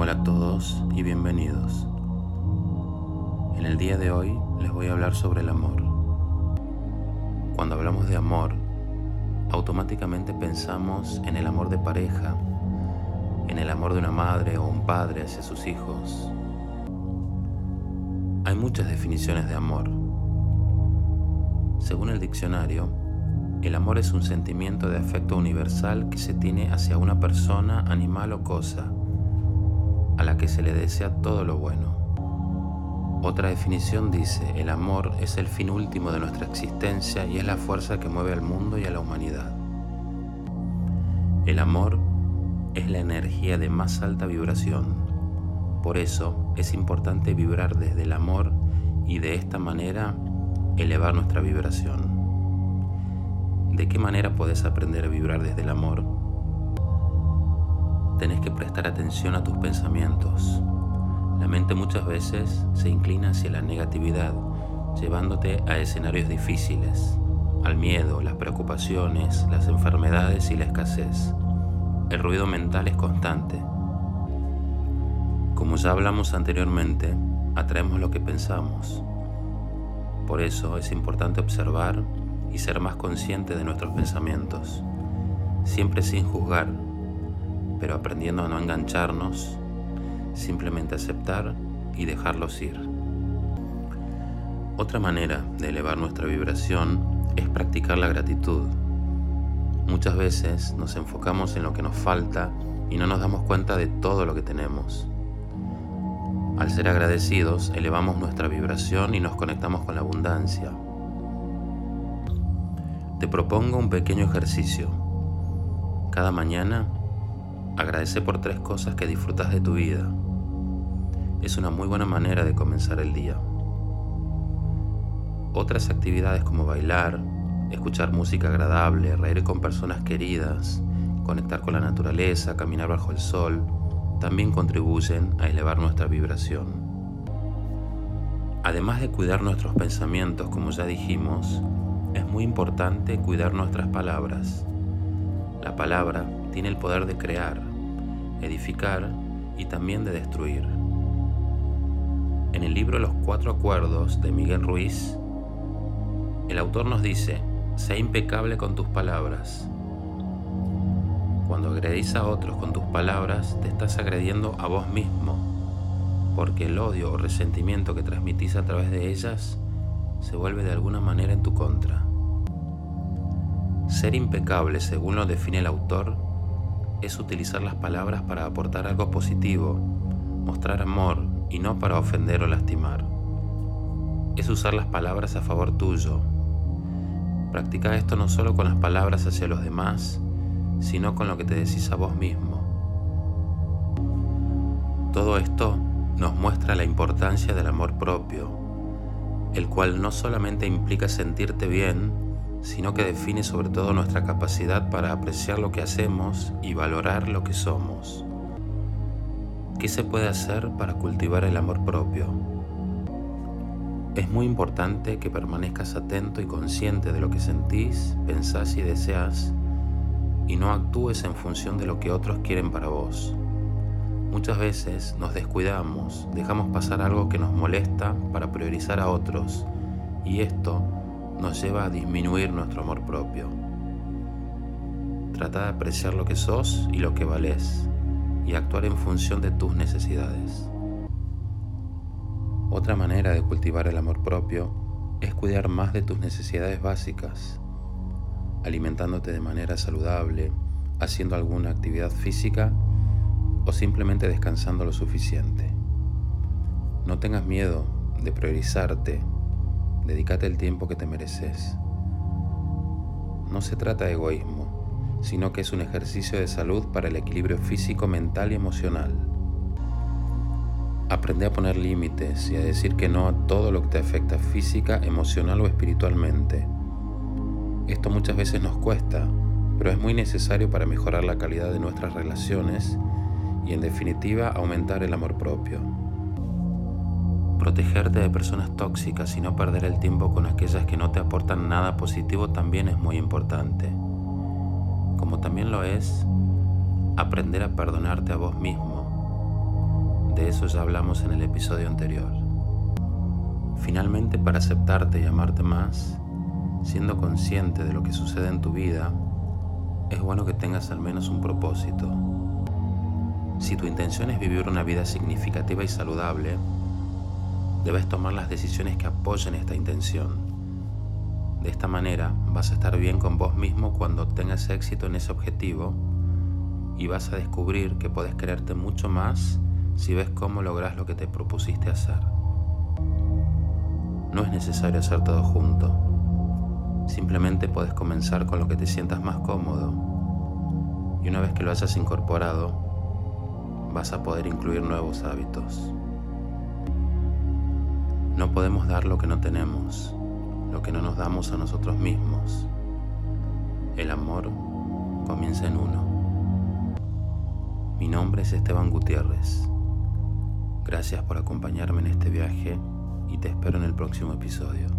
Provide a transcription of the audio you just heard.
Hola a todos y bienvenidos. En el día de hoy les voy a hablar sobre el amor. Cuando hablamos de amor, automáticamente pensamos en el amor de pareja, en el amor de una madre o un padre hacia sus hijos. Hay muchas definiciones de amor. Según el diccionario, el amor es un sentimiento de afecto universal que se tiene hacia una persona, animal o cosa, a la que se le desea todo lo bueno. Otra definición dice, el amor es el fin último de nuestra existencia y es la fuerza que mueve al mundo y a la humanidad. El amor es la energía de más alta vibración. Por eso es importante vibrar desde el amor y de esta manera elevar nuestra vibración. ¿De qué manera puedes aprender a vibrar desde el amor? Tenés que prestar atención a tus pensamientos. La mente muchas veces se inclina hacia la negatividad, llevándote a escenarios difíciles, al miedo, las preocupaciones, las enfermedades y la escasez. El ruido mental es constante. Como ya hablamos anteriormente, atraemos lo que pensamos. Por eso es importante observar y ser más consciente de nuestros pensamientos, siempre sin juzgar, pero aprendiendo a no engancharnos, simplemente aceptar y dejarlos ir. Otra manera de elevar nuestra vibración es practicar la gratitud. Muchas veces nos enfocamos en lo que nos falta y no nos damos cuenta de todo lo que tenemos. Al ser agradecidos, elevamos nuestra vibración y nos conectamos con la abundancia, te propongo un pequeño ejercicio. Cada mañana agradece por tres cosas que disfrutas de tu vida. Es una muy buena manera de comenzar el día. Otras actividades como bailar, escuchar música agradable, reír con personas queridas, conectar con la naturaleza, caminar bajo el sol, también contribuyen a elevar nuestra vibración. Además de cuidar nuestros pensamientos, como ya dijimos, es muy importante cuidar nuestras palabras. La palabra tiene el poder de crear, edificar y también de destruir. En el libro Los Cuatro Acuerdos de Miguel Ruiz, el autor nos dice, sé impecable con tus palabras. Cuando agredís a otros con tus palabras, te estás agrediendo a vos mismo, porque el odio o resentimiento que transmitís a través de ellas se vuelve de alguna manera en tu contra. Ser impecable, según lo define el autor, es utilizar las palabras para aportar algo positivo, mostrar amor y no para ofender o lastimar. Es usar las palabras a favor tuyo. Practica esto no solo con las palabras hacia los demás, sino con lo que te decís a vos mismo. Todo esto nos muestra la importancia del amor propio, el cual no solamente implica sentirte bien, sino que define sobre todo nuestra capacidad para apreciar lo que hacemos y valorar lo que somos. ¿Qué se puede hacer para cultivar el amor propio? Es muy importante que permanezcas atento y consciente de lo que sentís, pensás y deseas y no actúes en función de lo que otros quieren para vos. Muchas veces nos descuidamos, dejamos pasar algo que nos molesta para priorizar a otros y esto nos lleva a disminuir nuestro amor propio. Trata de apreciar lo que sos y lo que valés y actuar en función de tus necesidades. Otra manera de cultivar el amor propio es cuidar más de tus necesidades básicas, alimentándote de manera saludable, haciendo alguna actividad física o simplemente descansando lo suficiente. No tengas miedo de priorizarte Dedícate el tiempo que te mereces. No se trata de egoísmo, sino que es un ejercicio de salud para el equilibrio físico, mental y emocional. Aprende a poner límites y a decir que no a todo lo que te afecta física, emocional o espiritualmente. Esto muchas veces nos cuesta, pero es muy necesario para mejorar la calidad de nuestras relaciones y en definitiva aumentar el amor propio. Protegerte de personas tóxicas y no perder el tiempo con aquellas que no te aportan nada positivo también es muy importante. Como también lo es aprender a perdonarte a vos mismo. De eso ya hablamos en el episodio anterior. Finalmente, para aceptarte y amarte más, siendo consciente de lo que sucede en tu vida, es bueno que tengas al menos un propósito. Si tu intención es vivir una vida significativa y saludable, debes tomar las decisiones que apoyen esta intención. De esta manera vas a estar bien con vos mismo cuando tengas éxito en ese objetivo y vas a descubrir que podés quererte mucho más si ves cómo logras lo que te propusiste hacer. No es necesario hacer todo junto. Simplemente puedes comenzar con lo que te sientas más cómodo. Y una vez que lo hayas incorporado, vas a poder incluir nuevos hábitos. No podemos dar lo que no tenemos, lo que no nos damos a nosotros mismos. El amor comienza en uno. Mi nombre es Esteban Gutiérrez. Gracias por acompañarme en este viaje y te espero en el próximo episodio.